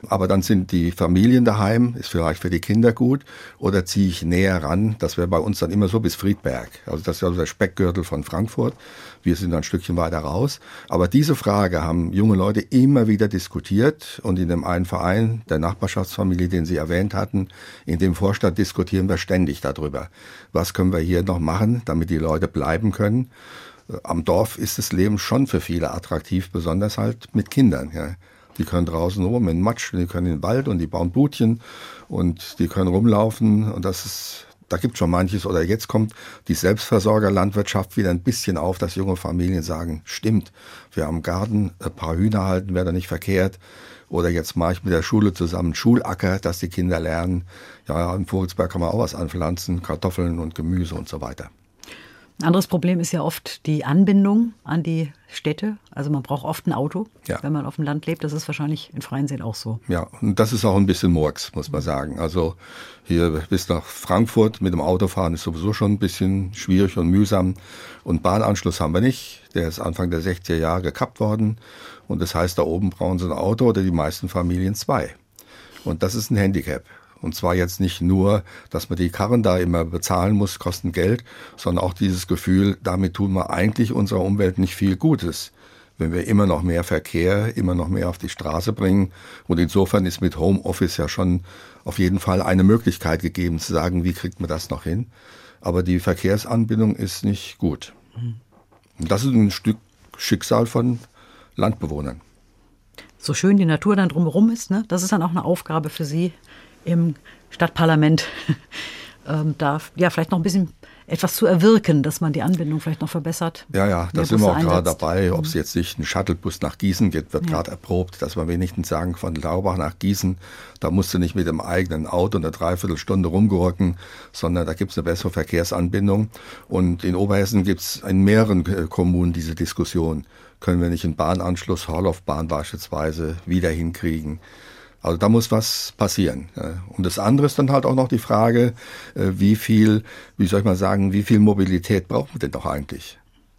Aber dann sind die Familien daheim, ist vielleicht für die Kinder gut. Oder ziehe ich näher ran? Das wäre bei uns dann immer so bis Friedberg. Also das ist ja der Speckgürtel von Frankfurt. Wir sind dann ein Stückchen weiter raus. Aber diese Frage haben junge Leute immer wieder diskutiert. Und in dem einen Verein, der Nachbarschaftsfamilie, den Sie erwähnt hatten, in dem Vorstand diskutieren wir ständig darüber. Was können wir hier noch machen, damit die Leute bleiben können? Am Dorf ist das Leben schon für viele attraktiv, besonders halt mit Kindern. Ja. Die können draußen rum in Matsch, die können in den Wald und die bauen Butchen und die können rumlaufen und das ist, da gibt schon manches. Oder jetzt kommt die Selbstversorgerlandwirtschaft wieder ein bisschen auf, dass junge Familien sagen, stimmt, wir haben Garten, ein paar Hühner halten, wäre da nicht verkehrt. Oder jetzt mache ich mit der Schule zusammen Schulacker, dass die Kinder lernen. Ja, im Vogelsberg kann man auch was anpflanzen, Kartoffeln und Gemüse und so weiter. Ein anderes Problem ist ja oft die Anbindung an die Städte. Also man braucht oft ein Auto, ja. wenn man auf dem Land lebt. Das ist wahrscheinlich in Freiensee auch so. Ja, und das ist auch ein bisschen Murks, muss man sagen. Also hier bis nach Frankfurt mit dem Auto fahren ist sowieso schon ein bisschen schwierig und mühsam. Und Bahnanschluss haben wir nicht. Der ist Anfang der 60er Jahre gekappt worden. Und das heißt, da oben brauchen sie ein Auto oder die meisten Familien zwei. Und das ist ein Handicap. Und zwar jetzt nicht nur, dass man die Karren da immer bezahlen muss, kosten Geld, sondern auch dieses Gefühl, damit tun wir eigentlich unserer Umwelt nicht viel Gutes wenn wir immer noch mehr Verkehr, immer noch mehr auf die Straße bringen. Und insofern ist mit Homeoffice ja schon auf jeden Fall eine Möglichkeit gegeben zu sagen, wie kriegt man das noch hin. Aber die Verkehrsanbindung ist nicht gut. Und das ist ein Stück Schicksal von Landbewohnern. So schön die Natur dann drumherum ist, ne? das ist dann auch eine Aufgabe für Sie, im Stadtparlament ähm, da ja vielleicht noch ein bisschen etwas zu erwirken, dass man die Anbindung vielleicht noch verbessert. Ja, ja, da sind wir auch gerade dabei. Ob es mhm. jetzt nicht ein Shuttlebus nach Gießen gibt, wird ja. gerade erprobt, dass wir wenigstens sagen, von Laubach nach Gießen, da musst du nicht mit dem eigenen Auto eine Dreiviertelstunde rumgurken, sondern da gibt es eine bessere Verkehrsanbindung. Und in Oberhessen gibt es in mehreren äh, Kommunen diese Diskussion. Können wir nicht einen Bahnanschluss, Horlaufbahn beispielsweise, wieder hinkriegen? Also da muss was passieren. Und das andere ist dann halt auch noch die Frage, äh, wie viel, wie soll ich mal sagen, wie viel Mobilität brauchen wir denn doch eigentlich?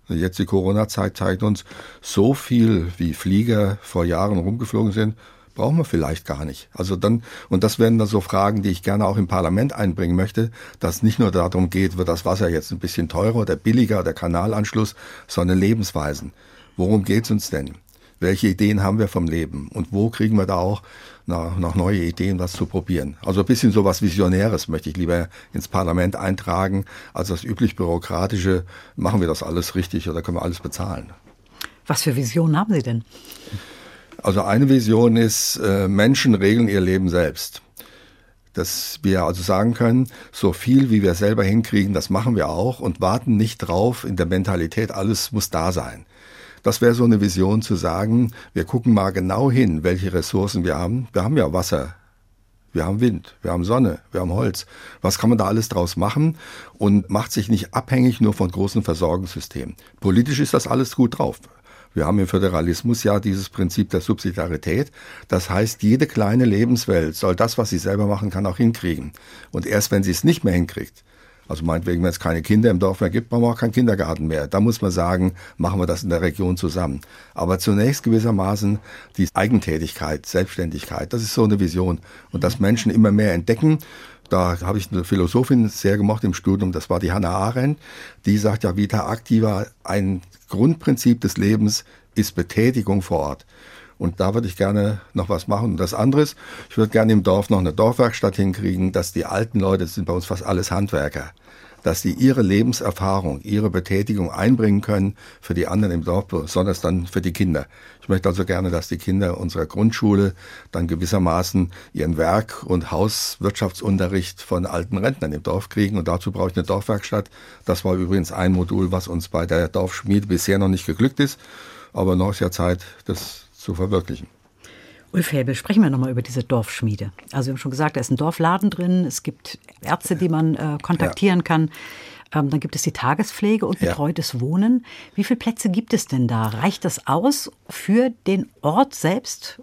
Jetzt die Corona-Zeit zeigt uns, so viel wie Flieger vor Jahren rumgeflogen sind, brauchen wir vielleicht gar nicht. Also dann, und das wären dann so Fragen, die ich gerne auch im Parlament einbringen möchte, dass nicht nur darum geht, wird das Wasser jetzt ein bisschen teurer oder billiger, der Kanalanschluss, sondern Lebensweisen. Worum geht's uns denn? welche Ideen haben wir vom Leben und wo kriegen wir da auch nach, nach neue Ideen was zu probieren. Also ein bisschen so was Visionäres möchte ich lieber ins Parlament eintragen, als das üblich bürokratische, machen wir das alles richtig oder können wir alles bezahlen. Was für Visionen haben Sie denn? Also eine Vision ist, äh, Menschen regeln ihr Leben selbst. Dass wir also sagen können, so viel wie wir selber hinkriegen, das machen wir auch und warten nicht drauf in der Mentalität, alles muss da sein. Das wäre so eine Vision zu sagen, wir gucken mal genau hin, welche Ressourcen wir haben. Wir haben ja Wasser, wir haben Wind, wir haben Sonne, wir haben Holz. Was kann man da alles draus machen und macht sich nicht abhängig nur von großen Versorgungssystemen. Politisch ist das alles gut drauf. Wir haben im Föderalismus ja dieses Prinzip der Subsidiarität. Das heißt, jede kleine Lebenswelt soll das, was sie selber machen kann, auch hinkriegen. Und erst wenn sie es nicht mehr hinkriegt, also meinetwegen, wenn es keine Kinder im Dorf mehr gibt, brauchen wir auch keinen Kindergarten mehr. Da muss man sagen, machen wir das in der Region zusammen. Aber zunächst gewissermaßen die Eigentätigkeit, Selbstständigkeit, das ist so eine Vision. Und dass Menschen immer mehr entdecken, da habe ich eine Philosophin sehr gemocht im Studium, das war die Hannah Arendt, die sagt ja, Vita Activa, ein Grundprinzip des Lebens ist Betätigung vor Ort. Und da würde ich gerne noch was machen. Und das andere ist, ich würde gerne im Dorf noch eine Dorfwerkstatt hinkriegen, dass die alten Leute, das sind bei uns fast alles Handwerker, dass die ihre Lebenserfahrung, ihre Betätigung einbringen können für die anderen im Dorf, besonders dann für die Kinder. Ich möchte also gerne, dass die Kinder unserer Grundschule dann gewissermaßen ihren Werk- und Hauswirtschaftsunterricht von alten Rentnern im Dorf kriegen. Und dazu brauche ich eine Dorfwerkstatt. Das war übrigens ein Modul, was uns bei der Dorfschmiede bisher noch nicht geglückt ist. Aber noch ist ja Zeit, das zu verwirklichen. Ulf Häbel, sprechen wir nochmal über diese Dorfschmiede. Also wir haben schon gesagt, da ist ein Dorfladen drin, es gibt Ärzte, die man äh, kontaktieren ja. kann. Ähm, dann gibt es die Tagespflege und betreutes ja. Wohnen. Wie viele Plätze gibt es denn da? Reicht das aus für den Ort selbst?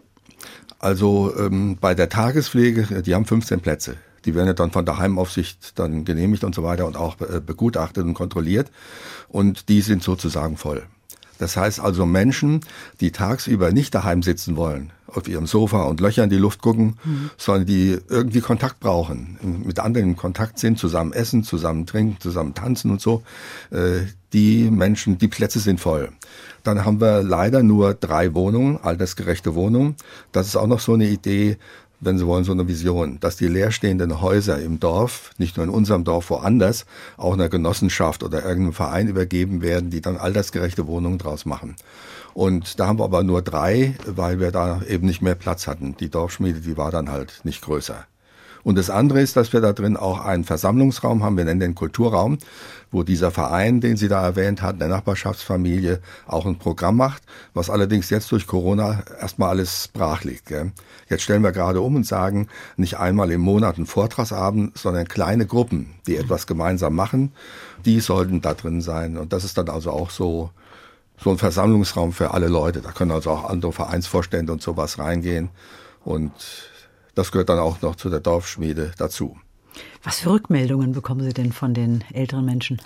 Also ähm, bei der Tagespflege, die haben 15 Plätze. Die werden ja dann von der Heimaufsicht dann genehmigt und so weiter und auch äh, begutachtet und kontrolliert. Und die sind sozusagen voll. Das heißt also Menschen, die tagsüber nicht daheim sitzen wollen, auf ihrem Sofa und Löcher in die Luft gucken, mhm. sondern die irgendwie Kontakt brauchen, mit anderen in Kontakt sind, zusammen essen, zusammen trinken, zusammen tanzen und so. Äh, die Menschen, die Plätze sind voll. Dann haben wir leider nur drei Wohnungen, altersgerechte Wohnungen. Das ist auch noch so eine Idee, wenn Sie wollen, so eine Vision, dass die leerstehenden Häuser im Dorf, nicht nur in unserem Dorf, woanders, auch einer Genossenschaft oder irgendeinem Verein übergeben werden, die dann altersgerechte Wohnungen draus machen. Und da haben wir aber nur drei, weil wir da eben nicht mehr Platz hatten. Die Dorfschmiede, die war dann halt nicht größer. Und das andere ist, dass wir da drin auch einen Versammlungsraum haben, wir nennen den Kulturraum, wo dieser Verein, den Sie da erwähnt hat, der Nachbarschaftsfamilie, auch ein Programm macht, was allerdings jetzt durch Corona erstmal alles brach liegt. Gell? Jetzt stellen wir gerade um und sagen, nicht einmal im Monat ein Vortragsabend, sondern kleine Gruppen, die etwas gemeinsam machen, die sollten da drin sein. Und das ist dann also auch so, so ein Versammlungsraum für alle Leute. Da können also auch andere Vereinsvorstände und sowas reingehen. Und das gehört dann auch noch zu der Dorfschmiede dazu. Was für Rückmeldungen bekommen Sie denn von den älteren Menschen?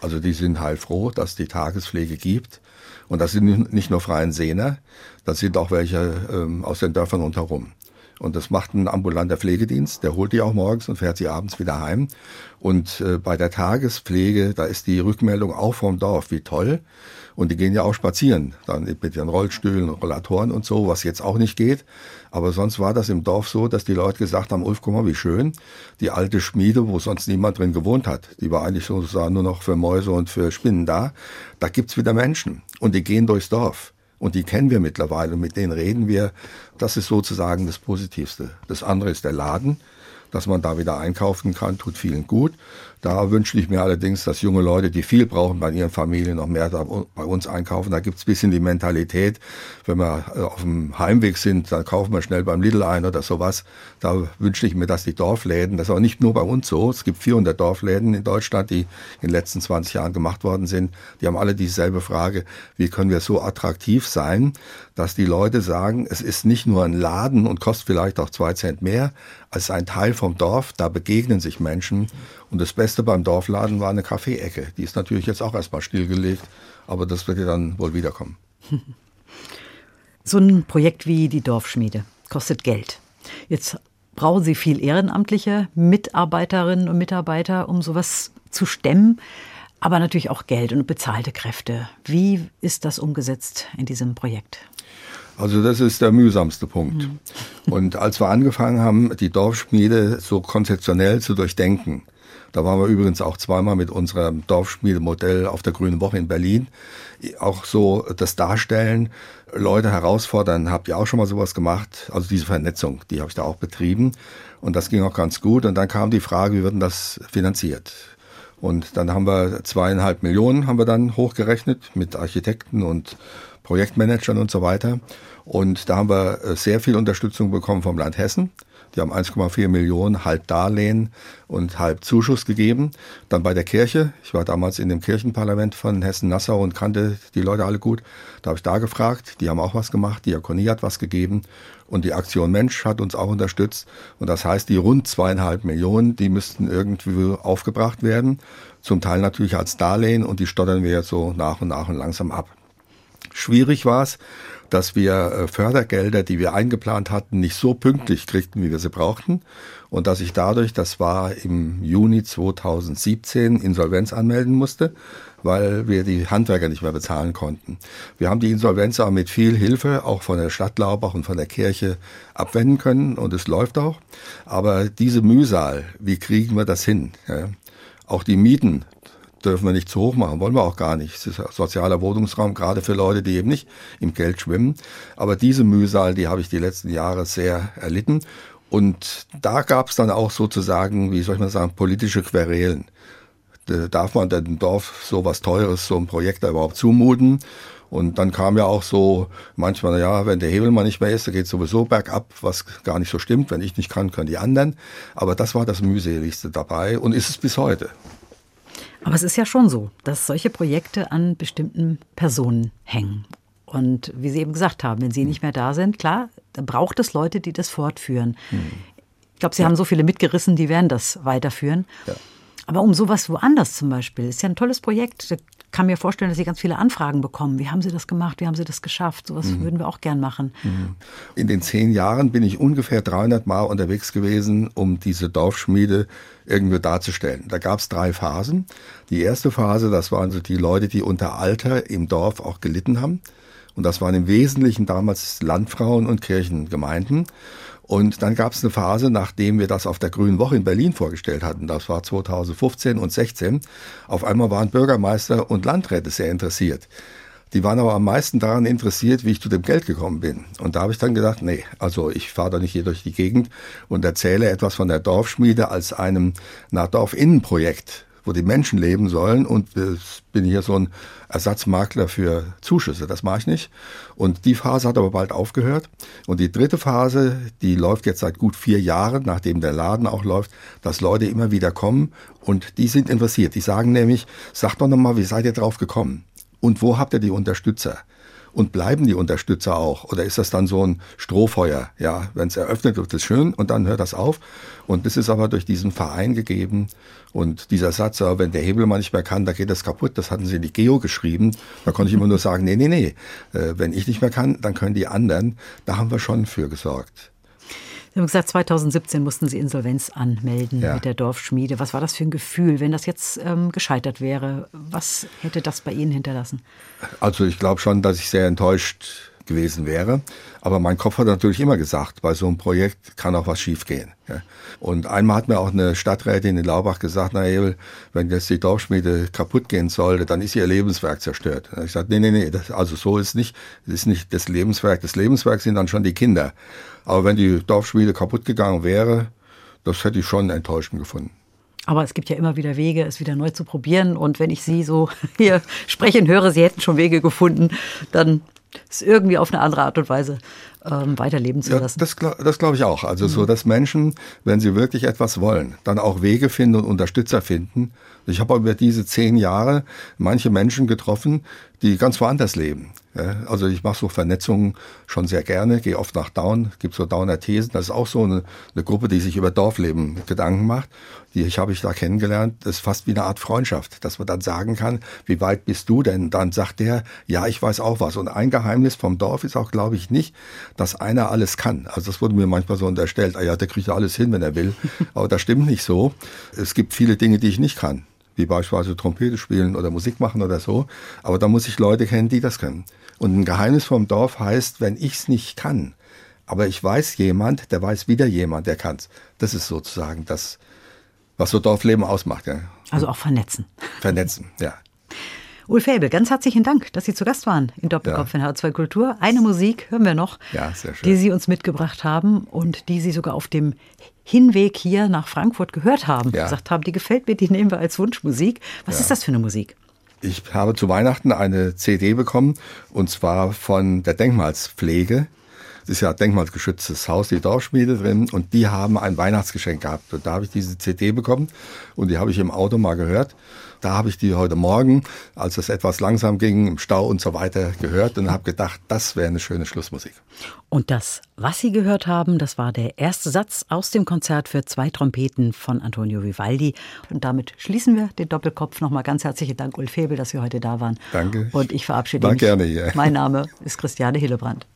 Also die sind heilfroh, dass die Tagespflege gibt. Und das sind nicht nur freien Sehner, das sind auch welche ähm, aus den Dörfern rundherum. Und das macht ein ambulanter Pflegedienst, der holt die auch morgens und fährt sie abends wieder heim. Und äh, bei der Tagespflege, da ist die Rückmeldung auch vom Dorf, wie toll. Und die gehen ja auch spazieren, dann mit ihren Rollstühlen, Rollatoren und so, was jetzt auch nicht geht. Aber sonst war das im Dorf so, dass die Leute gesagt haben, Ulf, guck mal, wie schön. Die alte Schmiede, wo sonst niemand drin gewohnt hat, die war eigentlich sozusagen nur noch für Mäuse und für Spinnen da. Da gibt's wieder Menschen. Und die gehen durchs Dorf. Und die kennen wir mittlerweile, und mit denen reden wir. Das ist sozusagen das Positivste. Das andere ist der Laden, dass man da wieder einkaufen kann, tut vielen gut. Da wünsche ich mir allerdings, dass junge Leute, die viel brauchen bei ihren Familien, noch mehr bei uns einkaufen. Da gibt es ein bisschen die Mentalität, wenn wir äh, auf dem Heimweg sind, dann kaufen wir schnell beim Lidl ein oder sowas. Da wünsche ich mir, dass die Dorfläden, das ist auch nicht nur bei uns so, es gibt 400 Dorfläden in Deutschland, die in den letzten 20 Jahren gemacht worden sind. Die haben alle dieselbe Frage, wie können wir so attraktiv sein, dass die Leute sagen, es ist nicht nur ein Laden und kostet vielleicht auch zwei Cent mehr, als ein Teil vom Dorf, da begegnen sich Menschen und das Beste beim Dorfladen war eine Kaffeeecke. Die ist natürlich jetzt auch erstmal stillgelegt, aber das wird ja dann wohl wiederkommen. So ein Projekt wie die Dorfschmiede kostet Geld. Jetzt brauchen Sie viel ehrenamtliche Mitarbeiterinnen und Mitarbeiter, um sowas zu stemmen, aber natürlich auch Geld und bezahlte Kräfte. Wie ist das umgesetzt in diesem Projekt? Also das ist der mühsamste Punkt. Mhm. Und als wir angefangen haben, die Dorfschmiede so konzeptionell zu durchdenken, da waren wir übrigens auch zweimal mit unserem Dorfschmiedemodell auf der Grünen Woche in Berlin. Auch so das Darstellen, Leute herausfordern, habt ihr auch schon mal sowas gemacht? Also diese Vernetzung, die habe ich da auch betrieben. Und das ging auch ganz gut. Und dann kam die Frage, wie wird denn das finanziert? Und dann haben wir zweieinhalb Millionen haben wir dann hochgerechnet mit Architekten und Projektmanagern und so weiter. Und da haben wir äh, sehr viel Unterstützung bekommen vom Land Hessen. Die haben 1,4 Millionen halb Darlehen und halb Zuschuss gegeben. Dann bei der Kirche. Ich war damals in dem Kirchenparlament von Hessen-Nassau und kannte die Leute alle gut. Da habe ich da gefragt. Die haben auch was gemacht. Die Diakonie hat was gegeben. Und die Aktion Mensch hat uns auch unterstützt. Und das heißt, die rund zweieinhalb Millionen, die müssten irgendwie aufgebracht werden. Zum Teil natürlich als Darlehen und die stottern wir jetzt so nach und nach und langsam ab. Schwierig war es, dass wir äh, Fördergelder, die wir eingeplant hatten, nicht so pünktlich kriegten, wie wir sie brauchten. Und dass ich dadurch, das war im Juni 2017, Insolvenz anmelden musste, weil wir die Handwerker nicht mehr bezahlen konnten. Wir haben die Insolvenz aber mit viel Hilfe, auch von der Stadt Laubach und von der Kirche, abwenden können und es läuft auch. Aber diese Mühsal, wie kriegen wir das hin? Ja? Auch die Mieten dürfen wir nicht zu hoch machen, wollen wir auch gar nicht. Es ist sozialer Wohnungsraum, gerade für Leute, die eben nicht im Geld schwimmen. Aber diese Mühsal, die habe ich die letzten Jahre sehr erlitten. Und da gab es dann auch sozusagen, wie soll ich mal sagen, politische Querelen. Darf man dem Dorf so was Teures, so ein Projekt da überhaupt zumuten? Und dann kam ja auch so manchmal, ja, wenn der Hebel mal nicht mehr ist, da geht sowieso bergab, was gar nicht so stimmt. Wenn ich nicht kann, können die anderen. Aber das war das mühseligste dabei und ist es bis heute. Aber es ist ja schon so, dass solche Projekte an bestimmten Personen hängen. Und wie Sie eben gesagt haben, wenn Sie nicht mehr da sind, klar, dann braucht es Leute, die das fortführen. Hm. Ich glaube, Sie ja. haben so viele mitgerissen, die werden das weiterführen. Ja. Aber um sowas woanders zum Beispiel, ist ja ein tolles Projekt. Da kann mir vorstellen, dass Sie ganz viele Anfragen bekommen. Wie haben Sie das gemacht? Wie haben Sie das geschafft? Sowas mhm. würden wir auch gern machen. Mhm. In den zehn Jahren bin ich ungefähr 300 Mal unterwegs gewesen, um diese Dorfschmiede irgendwie darzustellen. Da gab es drei Phasen. Die erste Phase, das waren so die Leute, die unter Alter im Dorf auch gelitten haben. Und das waren im Wesentlichen damals Landfrauen und Kirchengemeinden. Und dann gab es eine Phase, nachdem wir das auf der Grünen Woche in Berlin vorgestellt hatten, das war 2015 und 16, auf einmal waren Bürgermeister und Landräte sehr interessiert. Die waren aber am meisten daran interessiert, wie ich zu dem Geld gekommen bin. Und da habe ich dann gedacht, nee, also ich fahre doch nicht hier durch die Gegend und erzähle etwas von der Dorfschmiede als einem Dorfinnenprojekt, wo die Menschen leben sollen. Und bin hier so ein Ersatzmakler für Zuschüsse. Das mache ich nicht. Und die Phase hat aber bald aufgehört. Und die dritte Phase, die läuft jetzt seit gut vier Jahren, nachdem der Laden auch läuft, dass Leute immer wieder kommen und die sind interessiert. Die sagen nämlich, sagt doch nochmal, wie seid ihr drauf gekommen? Und wo habt ihr die Unterstützer? Und bleiben die Unterstützer auch? Oder ist das dann so ein Strohfeuer? Ja, wenn es eröffnet wird, ist schön und dann hört das auf. Und das ist aber durch diesen Verein gegeben. Und dieser Satz, wenn der Hebelmann nicht mehr kann, da geht das kaputt, das hatten sie in die Geo geschrieben. Da konnte ich immer nur sagen, nee, nee, nee. Äh, wenn ich nicht mehr kann, dann können die anderen. Da haben wir schon für gesorgt. Sie haben gesagt, 2017 mussten Sie Insolvenz anmelden ja. mit der Dorfschmiede. Was war das für ein Gefühl, wenn das jetzt ähm, gescheitert wäre? Was hätte das bei Ihnen hinterlassen? Also ich glaube schon, dass ich sehr enttäuscht gewesen wäre. Aber mein Kopf hat natürlich immer gesagt, bei so einem Projekt kann auch was schiefgehen. Und einmal hat mir auch eine Stadträtin in Laubach gesagt, na Ebel, wenn jetzt die Dorfschmiede kaputt gehen sollte, dann ist ihr Lebenswerk zerstört. ich sagte, nee, nee, nee, das, also so ist nicht, das ist nicht das Lebenswerk. Das Lebenswerk sind dann schon die Kinder. Aber wenn die Dorfschmiede kaputt gegangen wäre, das hätte ich schon enttäuschend gefunden. Aber es gibt ja immer wieder Wege, es wieder neu zu probieren. Und wenn ich Sie so hier sprechen höre, Sie hätten schon Wege gefunden, dann es irgendwie auf eine andere Art und Weise ähm, weiterleben zu lassen. Ja, das das glaube ich auch. Also mhm. so, dass Menschen, wenn sie wirklich etwas wollen, dann auch Wege finden und Unterstützer finden. Ich habe über diese zehn Jahre manche Menschen getroffen, die ganz woanders leben. Ja, also ich mache so Vernetzungen schon sehr gerne, gehe oft nach Down, gibt so Downer Thesen. Das ist auch so eine, eine Gruppe, die sich über Dorfleben Gedanken macht. Die ich habe ich da kennengelernt. Das ist fast wie eine Art Freundschaft, dass man dann sagen kann, wie weit bist du denn? Dann sagt der, ja, ich weiß auch was. Und ein Geheimnis vom Dorf ist auch, glaube ich, nicht, dass einer alles kann. Also das wurde mir manchmal so unterstellt, ah ja, der kriegt ja alles hin, wenn er will. Aber das stimmt nicht so. Es gibt viele Dinge, die ich nicht kann wie beispielsweise Trompete spielen oder Musik machen oder so. Aber da muss ich Leute kennen, die das können. Und ein Geheimnis vom Dorf heißt, wenn ich es nicht kann, aber ich weiß jemand, der weiß wieder jemand, der kann's. Das ist sozusagen das, was so Dorfleben ausmacht. Ja. Also auch vernetzen. Vernetzen, ja. Ulf Fäbel, ganz herzlichen Dank, dass Sie zu Gast waren in Doppelkopf ja. in H2 Kultur. Eine Musik hören wir noch, ja, die Sie uns mitgebracht haben und die Sie sogar auf dem Hinweg hier nach Frankfurt gehört haben. Ja. Gesagt haben, die gefällt mir, die nehmen wir als Wunschmusik. Was ist das für eine Musik? Ich habe zu Weihnachten eine CD bekommen und zwar von der Denkmalspflege. Das ist ja ein denkmalsgeschütztes Haus, die Dorfschmiede drin und die haben ein Weihnachtsgeschenk gehabt. Und da habe ich diese CD bekommen und die habe ich im Auto mal gehört da habe ich die heute Morgen, als es etwas langsam ging, im Stau und so weiter, gehört und habe gedacht, das wäre eine schöne Schlussmusik. Und das, was Sie gehört haben, das war der erste Satz aus dem Konzert für zwei Trompeten von Antonio Vivaldi. Und damit schließen wir den Doppelkopf. Nochmal ganz herzlichen Dank, Ulf Hebel, dass Sie heute da waren. Danke. Und ich verabschiede mich. Gerne hier. Mein Name ist Christiane Hillebrand.